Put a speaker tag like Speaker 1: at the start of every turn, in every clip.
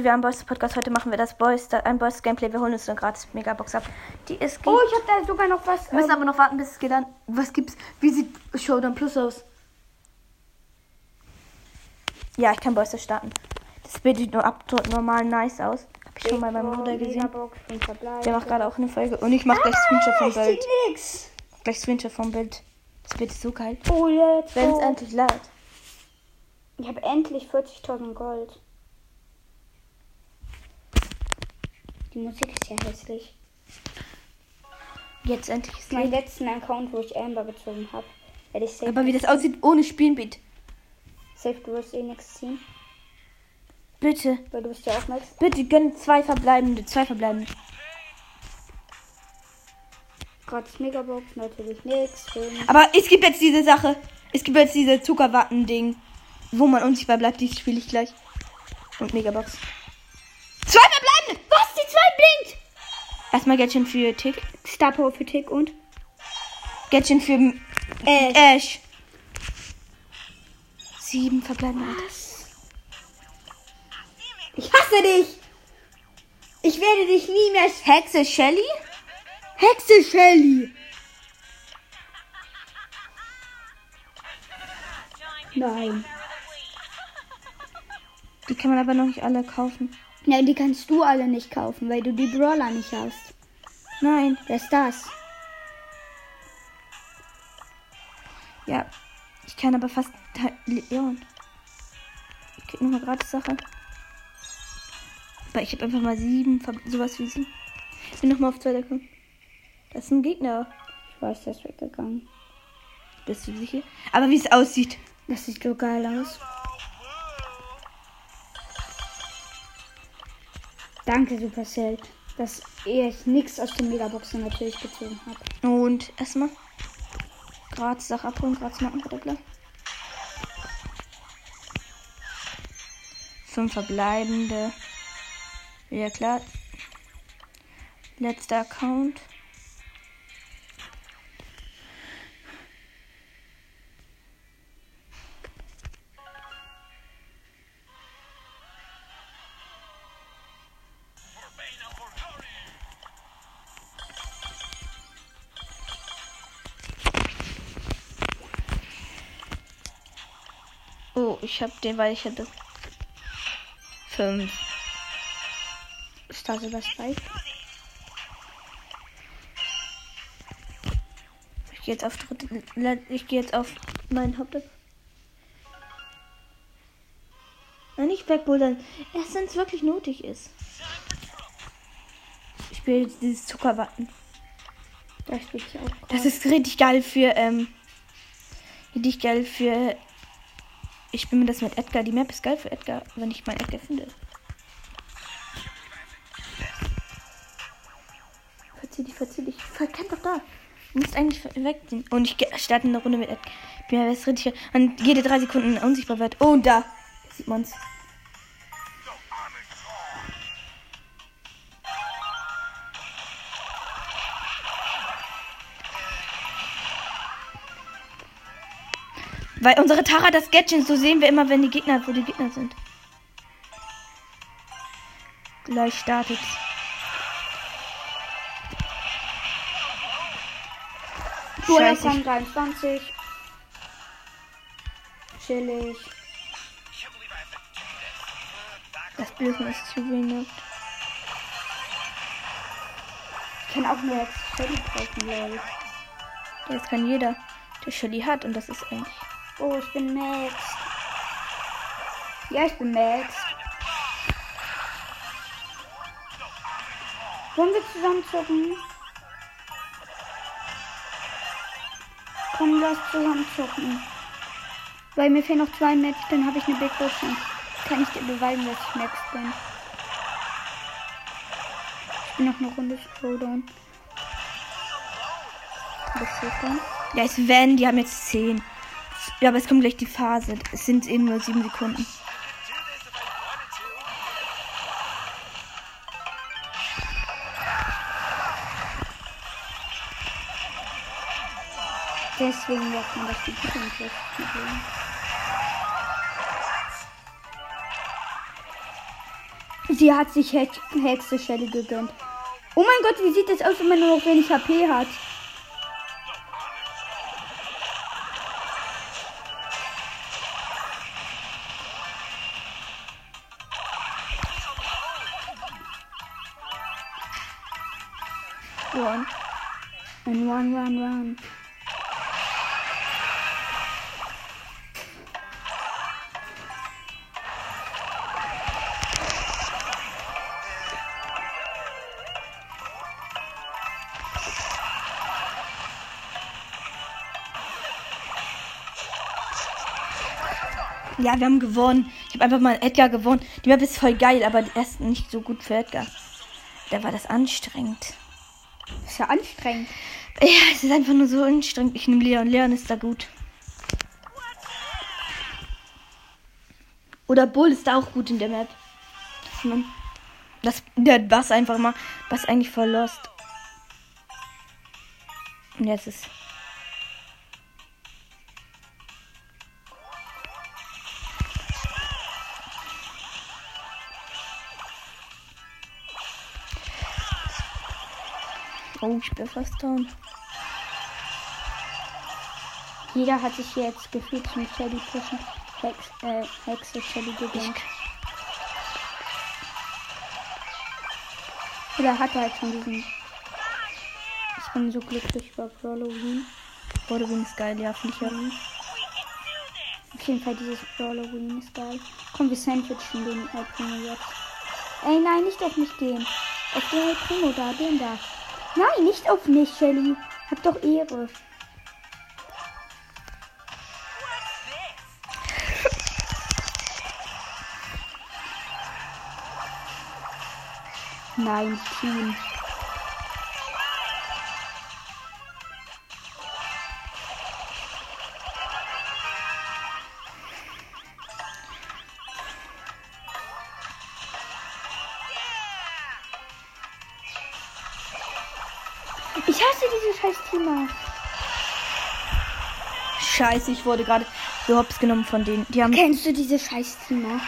Speaker 1: Leute, wir haben Boys Podcast. Heute machen wir das Boys, ein Boys Gameplay. Wir holen uns eine gratis Megabox ab. Die ist
Speaker 2: Oh, ich habe da sogar noch was.
Speaker 1: Wir müssen
Speaker 2: ähm,
Speaker 1: aber noch warten, bis es geht an. Was gibt's? Wie sieht Showdown Plus aus? Ja, ich kann Boys starten. Das Bild sieht nur ab normal nice aus. Hab ich schon mal beim Bruder gesehen. Der macht gerade auch eine Folge. Und ich mach gleich Screenshot vom Bild. Gleich Screenshot vom Bild. Das ist so geil.
Speaker 2: Oh, jetzt.
Speaker 1: Wenn es endlich lädt.
Speaker 2: Ich habe endlich 40.000 Gold. Die Musik ist ja hässlich.
Speaker 1: Jetzt endlich ist
Speaker 2: Mein letzten Account, wo ich Amber gezogen habe, werde ich safe.
Speaker 1: Aber wie das aussieht ohne Spielbeat.
Speaker 2: safe, du wirst eh nichts ziehen.
Speaker 1: Bitte.
Speaker 2: Weil du bist ja auch Max.
Speaker 1: Bitte gönn zwei verbleibende. Zwei verbleibende.
Speaker 2: Gratis Megabox, natürlich. Fünf.
Speaker 1: Aber es gibt jetzt diese Sache. Es gibt jetzt diese Zuckerwatten-Ding, wo man unsichtbar bleibt. Die spiele ich gleich. Und Megabox.
Speaker 2: Was? Die zwei blinkt!
Speaker 1: Erstmal Gadget für Tick.
Speaker 2: Star Power für Tick und?
Speaker 1: Gadget für
Speaker 2: Äh,
Speaker 1: Ash. Sieben verbleibende.
Speaker 2: ich hasse dich! Ich werde dich nie mehr.
Speaker 1: Hexe Shelly?
Speaker 2: Hexe Shelly! Nein.
Speaker 1: Die kann man aber noch nicht alle kaufen.
Speaker 2: Nein, die kannst du alle nicht kaufen, weil du die Brawler nicht hast.
Speaker 1: Nein.
Speaker 2: Wer ist das?
Speaker 1: Ja. Ich kann aber fast halt Leon. Ich krieg nochmal gratis Sache. Aber ich habe einfach mal sieben, sowas wie sieben. Ich bin nochmal auf zweiter gekommen. Das ist ein Gegner.
Speaker 2: Ich weiß, der ist weggegangen.
Speaker 1: Bist du sicher? Aber wie es aussieht.
Speaker 2: Das sieht so geil aus. Danke, Supercell, dass ich nichts aus den Megaboxen natürlich gezogen habe.
Speaker 1: Und erstmal gratis Sache abholen, gratis Markenverdoppler. Fünf verbleibende. Ja klar. Letzter Account. Ich hab den, weil ich hatte fünf.
Speaker 2: Star Silver Spike.
Speaker 1: Ich gehe jetzt auf dritte, ich gehe jetzt auf meinen Haupt. Nein, nicht wegbouldern. Erst wenn es wirklich nötig ist. Ich spiele jetzt dieses Zuckerwatten.
Speaker 2: Da spiele ich auch.
Speaker 1: Das ist richtig geil für, ähm, richtig geil für, ich spiele mir das mit Edgar. Die Map ist geil für Edgar, wenn ich meinen Edgar finde. Verzieh dich, verzieh dich. Verkennt doch da. Du musst eigentlich wegziehen. Und ich starte eine Runde mit Edgar. Ja, das richtig. Und jede drei Sekunden unsichtbar wird. Oh, und da. Da sieht man's. Weil unsere Tara das Gadget, so sehen wir immer, wenn die Gegner, wo die Gegner sind. Gleich startet.
Speaker 2: Duell. Rang 23. Chillig.
Speaker 1: Das Blödsinn ist zu wenig.
Speaker 2: Ich kann auch nur jetzt Shelly kaufen, lol.
Speaker 1: Das kann jeder, der Shelly hat. Und das ist eigentlich.
Speaker 2: Oh, ich bin Max. Ja, ich bin Max. Wollen wir zusammen zocken? Komm, lass zusammen zocken. Weil mir fehlen noch zwei Max, dann habe ich eine Big Box und kann ich dir beweisen, dass ich Max bin. Ich bin noch eine Runde Showdown. Was ist dann?
Speaker 1: Ja, ist wenn, die haben jetzt 10. Ja, aber es kommt gleich die Phase. Es sind eben nur 7 Sekunden.
Speaker 2: Deswegen sagt man, dass die Zukunft ist. Sie hat sich Hex Hexe Shelly gegönnt. Oh mein Gott, wie sieht das aus, wenn man nur noch wenig HP hat? Run, run, run.
Speaker 1: Ja, wir haben gewonnen. Ich habe einfach mal Edgar gewonnen. Die Map ist voll geil, aber er ist nicht so gut für Edgar. Da war das anstrengend.
Speaker 2: Ist ja anstrengend.
Speaker 1: Ja, es ist einfach nur so anstrengend. Ich nehme Leon. Leon ist da gut. Oder Bull ist da auch gut in der Map. Das, man, das der Bass einfach mal. Bass eigentlich voll lost. Und jetzt ist. Oh, ich bin fast down.
Speaker 2: Jeder hat sich jetzt gefühlt zum Shelly pushen. Hex, äh, Hexe Shelly gegönnt. Oder hat er halt von diesen. Ich bin so glücklich über Halloween.
Speaker 1: Halloween ist geil, ja, finde ich ja.
Speaker 2: Auf jeden Fall dieses Halloween ist geil. Komm, wir sandwichen den El Primo jetzt. Ey, nein, nicht auf mich gehen. Auf den El Primo da, den da. Nein, nicht auf mich, Shelly. Hab doch Ehre. Nein, Team. Scheiß Teamer.
Speaker 1: Scheiße, ich wurde gerade so hops genommen von denen. Die haben.
Speaker 2: Kennst du diese scheiß Teamer?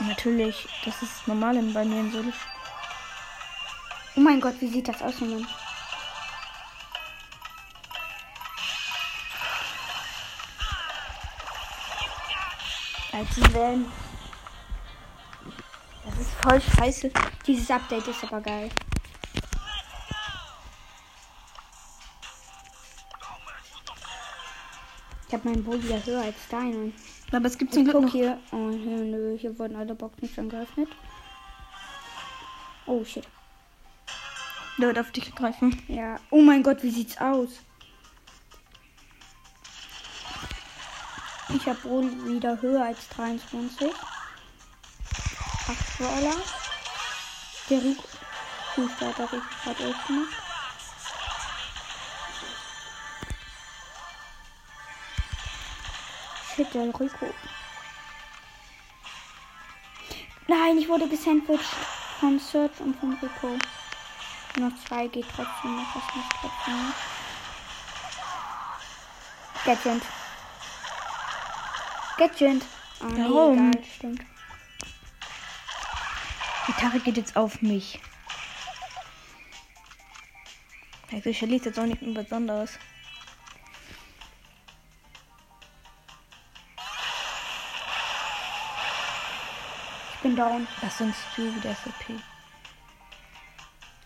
Speaker 1: Natürlich, das ist normal in- bei mir in Solo.
Speaker 2: Oh mein Gott, wie sieht das aus, Mann?
Speaker 1: Als wenn. Das ist voll scheiße.
Speaker 2: Dieses Update ist aber geil. Habe meinen Boot wieder höher als deinen.
Speaker 1: Aber es gibt zum Glück noch.
Speaker 2: hier. Oh, hier, nö, hier wurden alle Boxen schon geöffnet. Oh shit.
Speaker 1: Der wird auf dich greifen.
Speaker 2: Ja. Oh mein Gott, wie sieht's aus? Ich habe wohl wieder höher als 23. 8 Brawler. Der Rico. Fußball hat der Rico gerade gemacht. Shit, der Rico. Nein, ich wurde gesandwiched von Search und von Rico. Noch zwei geht trotzdem noch. Das muss trotzdem noch. Gadget. Gadget. Ah, nee,
Speaker 1: Warum?
Speaker 2: egal, stimmt.
Speaker 1: Die Gitarre geht jetzt auf mich. Also ich verliere jetzt auch nicht mehr Besonderes.
Speaker 2: Ich bin down.
Speaker 1: Was sonst du wieder SAP?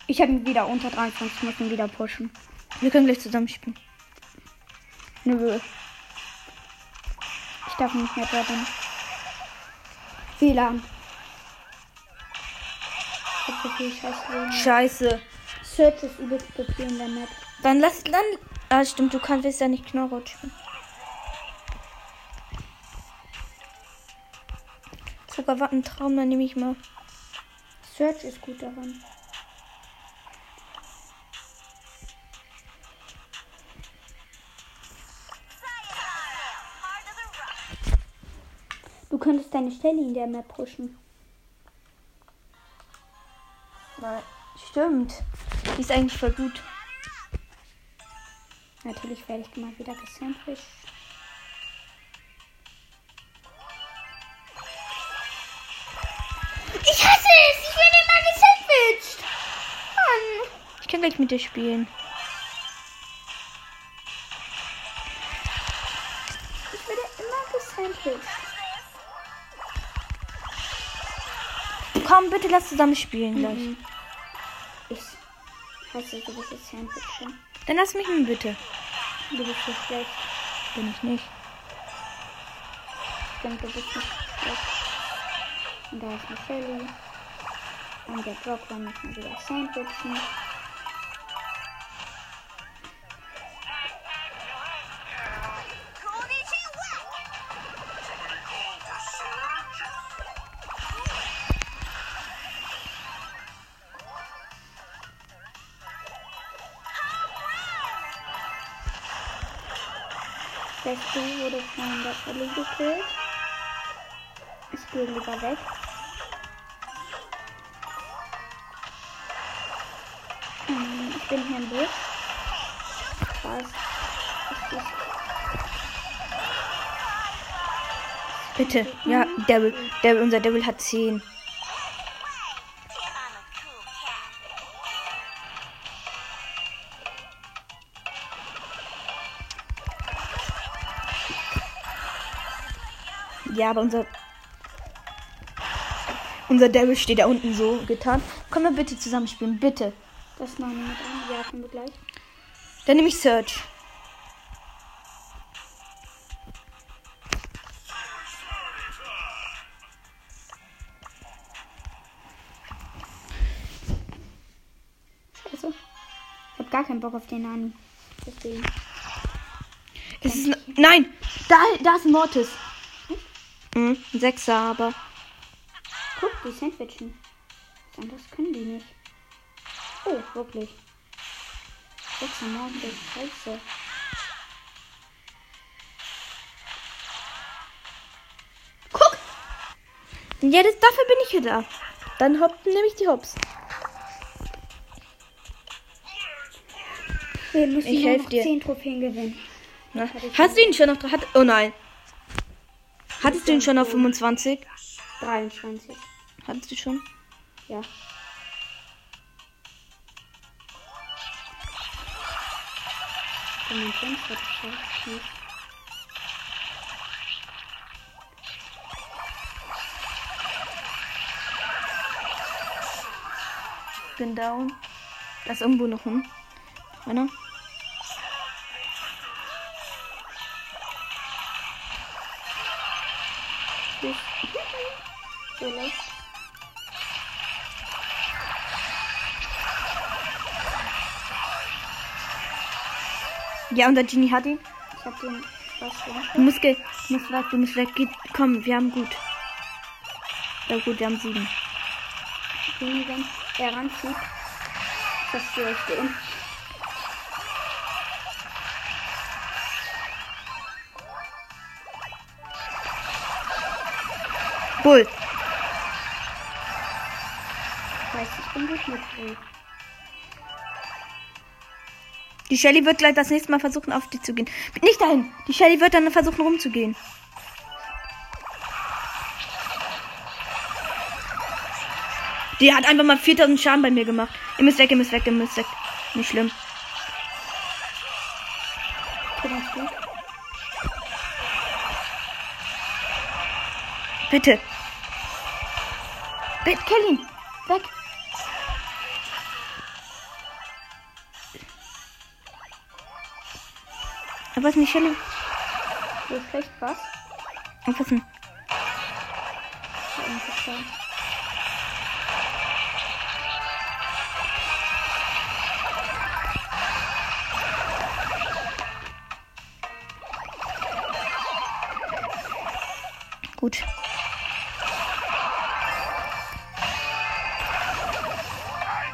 Speaker 2: Ich habe ihn wieder unter 23, muss ihn wieder pushen.
Speaker 1: Wir können gleich zusammen spielen.
Speaker 2: Nö. Ich darf nicht mehr drin. WLAN.
Speaker 1: Scheiße.
Speaker 2: Search ist übelst OP in der Map.
Speaker 1: Dann lass dann. Ah, stimmt, du kannst ja nicht Knorrot spielen. Sogar was ein Traum, dann nehme ich mal.
Speaker 2: Search ist gut daran. Du könntest deine Stelle in der Map pushen.
Speaker 1: Nein. Stimmt. Die ist eigentlich voll gut.
Speaker 2: Natürlich werde ich mal wieder gesandwiched.
Speaker 1: Kann gleich mit dir spielen.
Speaker 2: Ich werde immer gesandwiched.
Speaker 1: Komm, bitte lass zusammen spielen gleich.
Speaker 2: Mhm. Ich hasse diese Sandwiches.
Speaker 1: Dann lass mich mal bitte.
Speaker 2: Du bist so schlecht.
Speaker 1: Bin ich nicht.
Speaker 2: Ich denke, du bist nicht schlecht. Und da ist eine Shelly. Und der Brock war nicht mal wieder Sandwichen. Beste wurde von der Shelly gekillt. Ich gehe lieber weg. Hm, Ich bin hier im Busch. Was?
Speaker 1: Bitte. Ja, Devil. Devil unser Devil hat 10. Ja, aber unser. Unser Devil steht da unten so getan. Komm mal bitte zusammen spielen, bitte.
Speaker 2: Das machen wir mit an. Ja, können wir gleich.
Speaker 1: Dann nehme ich Search.
Speaker 2: Scheiße. Ich hab gar keinen Bock auf den Nani. Deswegen.
Speaker 1: Es ist. Nein! Da, da ist ein Mortis. Mhm, ein Sechser, aber.
Speaker 2: Guck, die Sandwichen. Anderes können die nicht. Oh, wirklich. Sechs am Morgen, das scheiße.
Speaker 1: Guck! Ja, das, dafür bin ich hier da. Dann hopp, nehme ich die Hops.
Speaker 2: Wir müssen
Speaker 1: Ich
Speaker 2: nur
Speaker 1: helf
Speaker 2: noch
Speaker 1: dir.
Speaker 2: 10 Trophäen gewinnen.
Speaker 1: Na, hast du ihn schon auf. Hat, oh nein. Hattest du ihn schon auf 25?
Speaker 2: 23.
Speaker 1: Hattest du schon?
Speaker 2: Ja.
Speaker 1: Bin down. Da ist irgendwo noch ein. Einer. Ja, unser Genie hat ihn.
Speaker 2: Ich hab den was.
Speaker 1: Du musst, du musst weg, du musst weg. Geht, komm, wir haben gut. Ja gut, wir haben sieben.
Speaker 2: Genie, wenn er ranzieht, zerstöre ich den.
Speaker 1: Bull.
Speaker 2: Ich weiß, ich bin gut mit Bull.
Speaker 1: Die Shelly wird gleich das nächste Mal versuchen, auf die zu gehen. Nicht dahin. Die Shelly wird dann versuchen, rumzugehen. Die hat einfach mal 4000 Schaden bei mir gemacht. Ihr müsst weg, ihr müsst weg, ihr müsst weg. Nicht schlimm. Bitte. Bitte, kill ihn. Aber was ist nicht Shelly?
Speaker 2: So schlecht was? Interessant.
Speaker 1: Gut.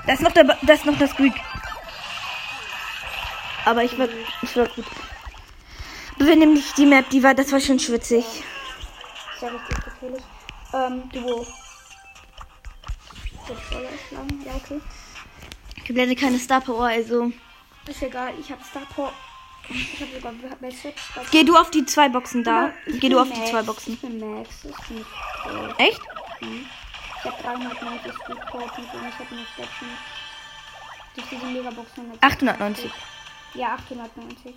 Speaker 1: Das ist noch der, Ba- das ist noch das Greek. Aber ich war, ich war gut. Wir nehmen nicht die Map, die war, das war schon schwitzig.
Speaker 2: Ist ja richtig gefährlich. Ähm, Duo. Soll ich schlagen? Ja, okay.
Speaker 1: Ich habe leider keine Star Power, also.
Speaker 2: Ist egal, ich hab Star Power. Ich hab sogar. Star
Speaker 1: Geh du auf die zwei Boxen da. Geh du auf die
Speaker 2: Max.
Speaker 1: zwei Boxen.
Speaker 2: Ich bin Max. Bin toll.
Speaker 1: Echt?
Speaker 2: Ich habe 390 Speedcore-Punkte und ich habe noch Gadget. Durch diese Megabox 100.
Speaker 1: 890.
Speaker 2: Ja, 890.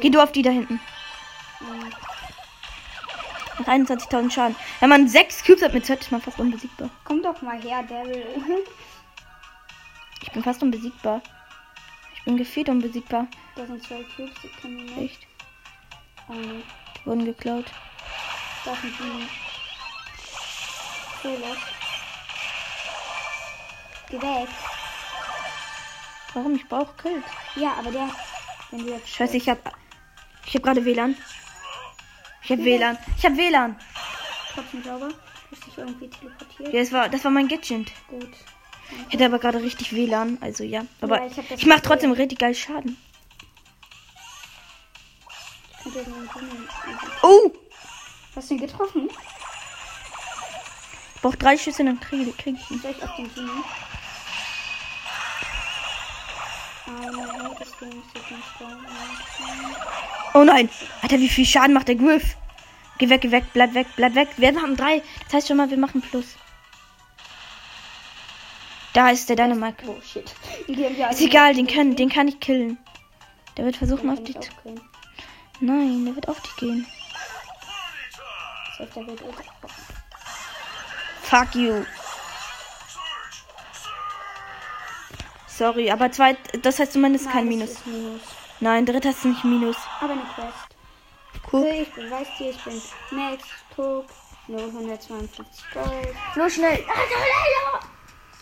Speaker 1: Geh du auf die da hinten.
Speaker 2: ähm,
Speaker 1: Nach 21.000 Schaden. Wenn man 6 Cubes hat mit Z, ist man fast unbesiegbar.
Speaker 2: Komm doch mal her, Daryl.
Speaker 1: Ich bin fast unbesiegbar. Ich bin gefühlt unbesiegbar.
Speaker 2: da sind zwei Cubes, die können wir nicht.
Speaker 1: Echt.
Speaker 2: Oh, nee.
Speaker 1: Die wurden geklaut.
Speaker 2: Da sind die. So los. Geh weg.
Speaker 1: Warum? Ich brauche Kills.
Speaker 2: Ja, aber der. Wenn du jetzt.
Speaker 1: Scheiße, ich hab. Ich hab gerade WLAN. Ich hab WLAN. Ich hab WLAN.
Speaker 2: Trotzdem sauber. Hast dich irgendwie teleportiert.
Speaker 1: Ja, das war, das war mein Gadget.
Speaker 2: Gut.
Speaker 1: Ich hätte aber gerade richtig WLAN. Also ja. Aber
Speaker 2: Ja, ich
Speaker 1: ich mach
Speaker 2: gesehen.
Speaker 1: trotzdem richtig geil Schaden. Oh!
Speaker 2: Hast du ihn getroffen?
Speaker 1: Ich brauch drei Schüsse, dann kriege krieg ich ihn.
Speaker 2: Soll ich auf den Grünen? Aber
Speaker 1: Oh nein! Alter, wie viel Schaden macht der Griff? Geh weg, geh weg, bleib weg, bleib weg. Wir haben drei. Das heißt schon mal, wir machen Plus. Da ist der Dynamite.
Speaker 2: Oh shit.
Speaker 1: Ist egal, den kann, den kann ich killen. Der wird versuchen, auf dich zu. Nein, der wird auf dich gehen.
Speaker 2: Ultra.
Speaker 1: Fuck you. Sorry, aber zwei, das heißt zumindest kein
Speaker 2: Nein,
Speaker 1: Minus.
Speaker 2: ist Minus.
Speaker 1: Nein, dritter ist nicht Minus.
Speaker 2: Aber eine Quest.
Speaker 1: Cool.
Speaker 2: Okay, ich beweise dir, ich bin Max, Cook, nur 152 Gold.
Speaker 1: So schnell.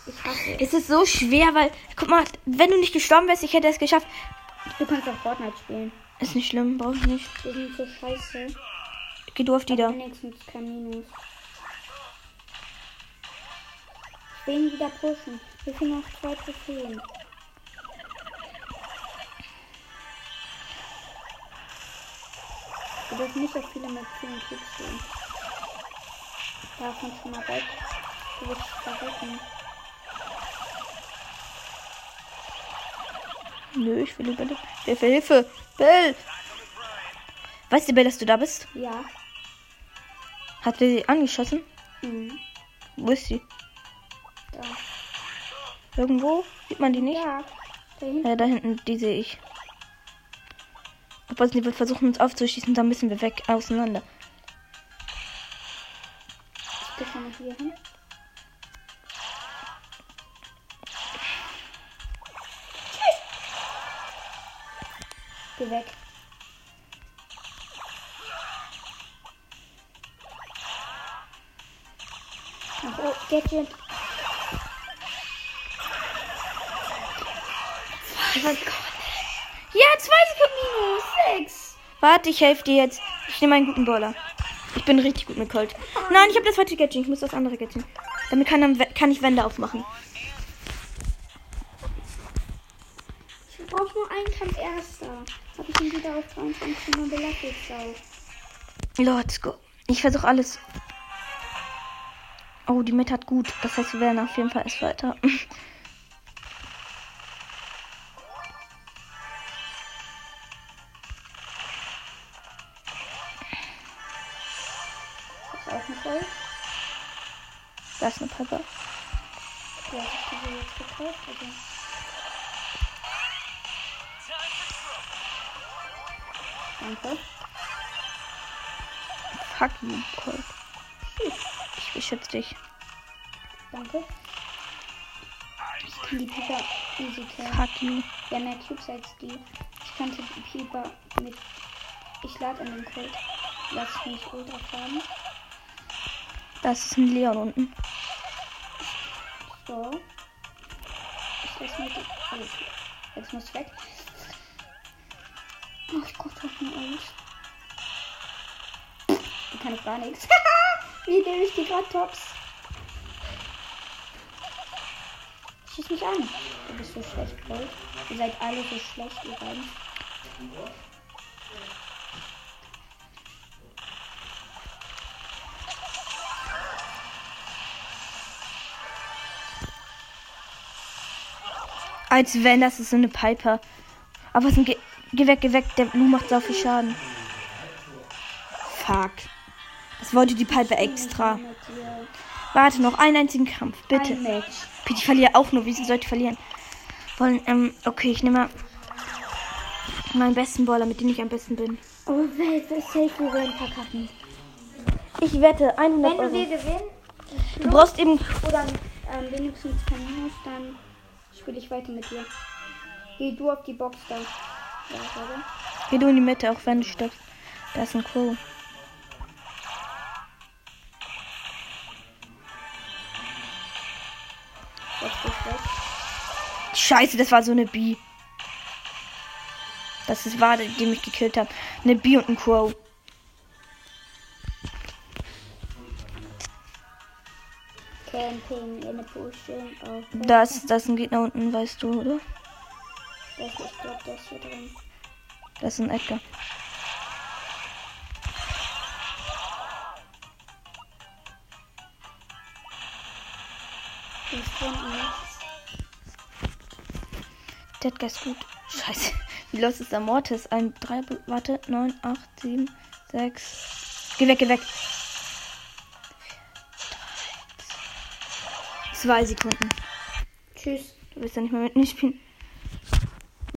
Speaker 2: Ich hasse es.
Speaker 1: Es ist so schwer, weil, guck mal, wenn du nicht gestorben wärst, ich hätte es geschafft.
Speaker 2: Du kannst auch Fortnite spielen.
Speaker 1: Ist nicht schlimm, brauch ich nicht.
Speaker 2: Wir sind so scheiße.
Speaker 1: Geh du auf die da.
Speaker 2: Wenigstens kein Minus. Ich will ihn wieder pushen. Wir sind noch zwei Trophäen. Wir dürfen nicht auf viele mit vielen Klicks gehen. Davon schon mal weg. Du wirst verrecken.
Speaker 1: Nö, ich will lieber nicht. Hilfe, Hilfe. Bill. Weißt du, Bill, dass du da bist?
Speaker 2: Ja.
Speaker 1: Hat sie angeschossen?
Speaker 2: Mhm.
Speaker 1: Wo ist sie? Irgendwo? Sieht man die nicht?
Speaker 2: Ja. Da hinten.
Speaker 1: Ja, da hinten, die sehe ich. Obwohl sie wird versuchen, uns aufzuschießen, dann müssen wir weg, auseinander.
Speaker 2: Ich geh schon mal hier hin.
Speaker 1: Ja, zwei Sekunden minus. Sechs. Warte, ich helfe dir jetzt. Ich nehme einen guten Bowler. Ich bin richtig gut mit Colt. Nein, ich habe das falsche Gadget. Ich muss das andere Gadget. Damit kann, dann- kann ich Wände aufmachen.
Speaker 2: Ich brauche nur einen Kampf erster. Habe ich ihn wieder auf 23 Mal belastet.
Speaker 1: Let's go. Ich versuche alles. Oh, die Mitte hat gut. Das heißt, wir werden auf jeden Fall erst weiter.
Speaker 2: Ein Gold.
Speaker 1: Da ist eine Piper.
Speaker 2: Ja, ich habe sie jetzt gekauft. Also. Danke.
Speaker 1: Fuck you, Colt. Ich beschütze dich.
Speaker 2: Danke. Ich kann die Pieper easy killen.
Speaker 1: Fuck you.
Speaker 2: Ja, mehr Cubes als die. Ich könnte die Pieper mit. Ich lade an den Colt. Lass mich ultra fahren.
Speaker 1: Da ist ein Leon unten.
Speaker 2: So. Ich lass mir die. Alles. Jetzt muss weg. Ach Gott, was ein Ult. Die kann ich gar nichts. Wie nehme ich die gerade Tops? Schieß mich an. Du bist so schlecht, Gold. Ihr seid alle so schlecht, ihr beiden.
Speaker 1: Als wenn das ist so eine Piper. Aber es ist ein Ge geh weg, geh weg. Der Lu macht so viel Schaden. Fuck. Das wollte die Piper extra. Warte, noch einen einzigen Kampf, bitte.
Speaker 2: Ein.
Speaker 1: Bitte, ich verliere auch nur. Wieso sollte ich verlieren? Wollen, ähm, okay, ich nehme mal meinen besten Baller, mit dem ich am besten bin.
Speaker 2: Oh, Welt, das safe, wir werden verkacken.
Speaker 1: Ich wette 100
Speaker 2: Wenn du
Speaker 1: Euro.
Speaker 2: wir gewinnen
Speaker 1: Du brauchst eben.
Speaker 2: oder ähm, wenigstens verlierst, dann spiele ich weiter mit dir. Geh du auf die Box da. Ja.
Speaker 1: Geh du in die Mitte, auch wenn du stirbst. Da ist ein Crow. Scheiße, das war so eine Bee. Das ist war, die mich gekillt hat. Eine Bee und ein Crow.
Speaker 2: Camping in a Potion auf.
Speaker 1: Das, das ist ein Gegner unten, weißt du, oder?
Speaker 2: Das, ich glaube, das hier drin.
Speaker 1: Das ist ein Edgar.
Speaker 2: Ich finde nichts.
Speaker 1: Der Edgar ist gut. Scheiße. Wie los ist der Mortis? Ein, drei, warte, neun, acht, sieben, sechs. Geh weg, geh weg. Zwei Sekunden.
Speaker 2: Tschüss.
Speaker 1: Du willst ja nicht mehr mit mir spielen.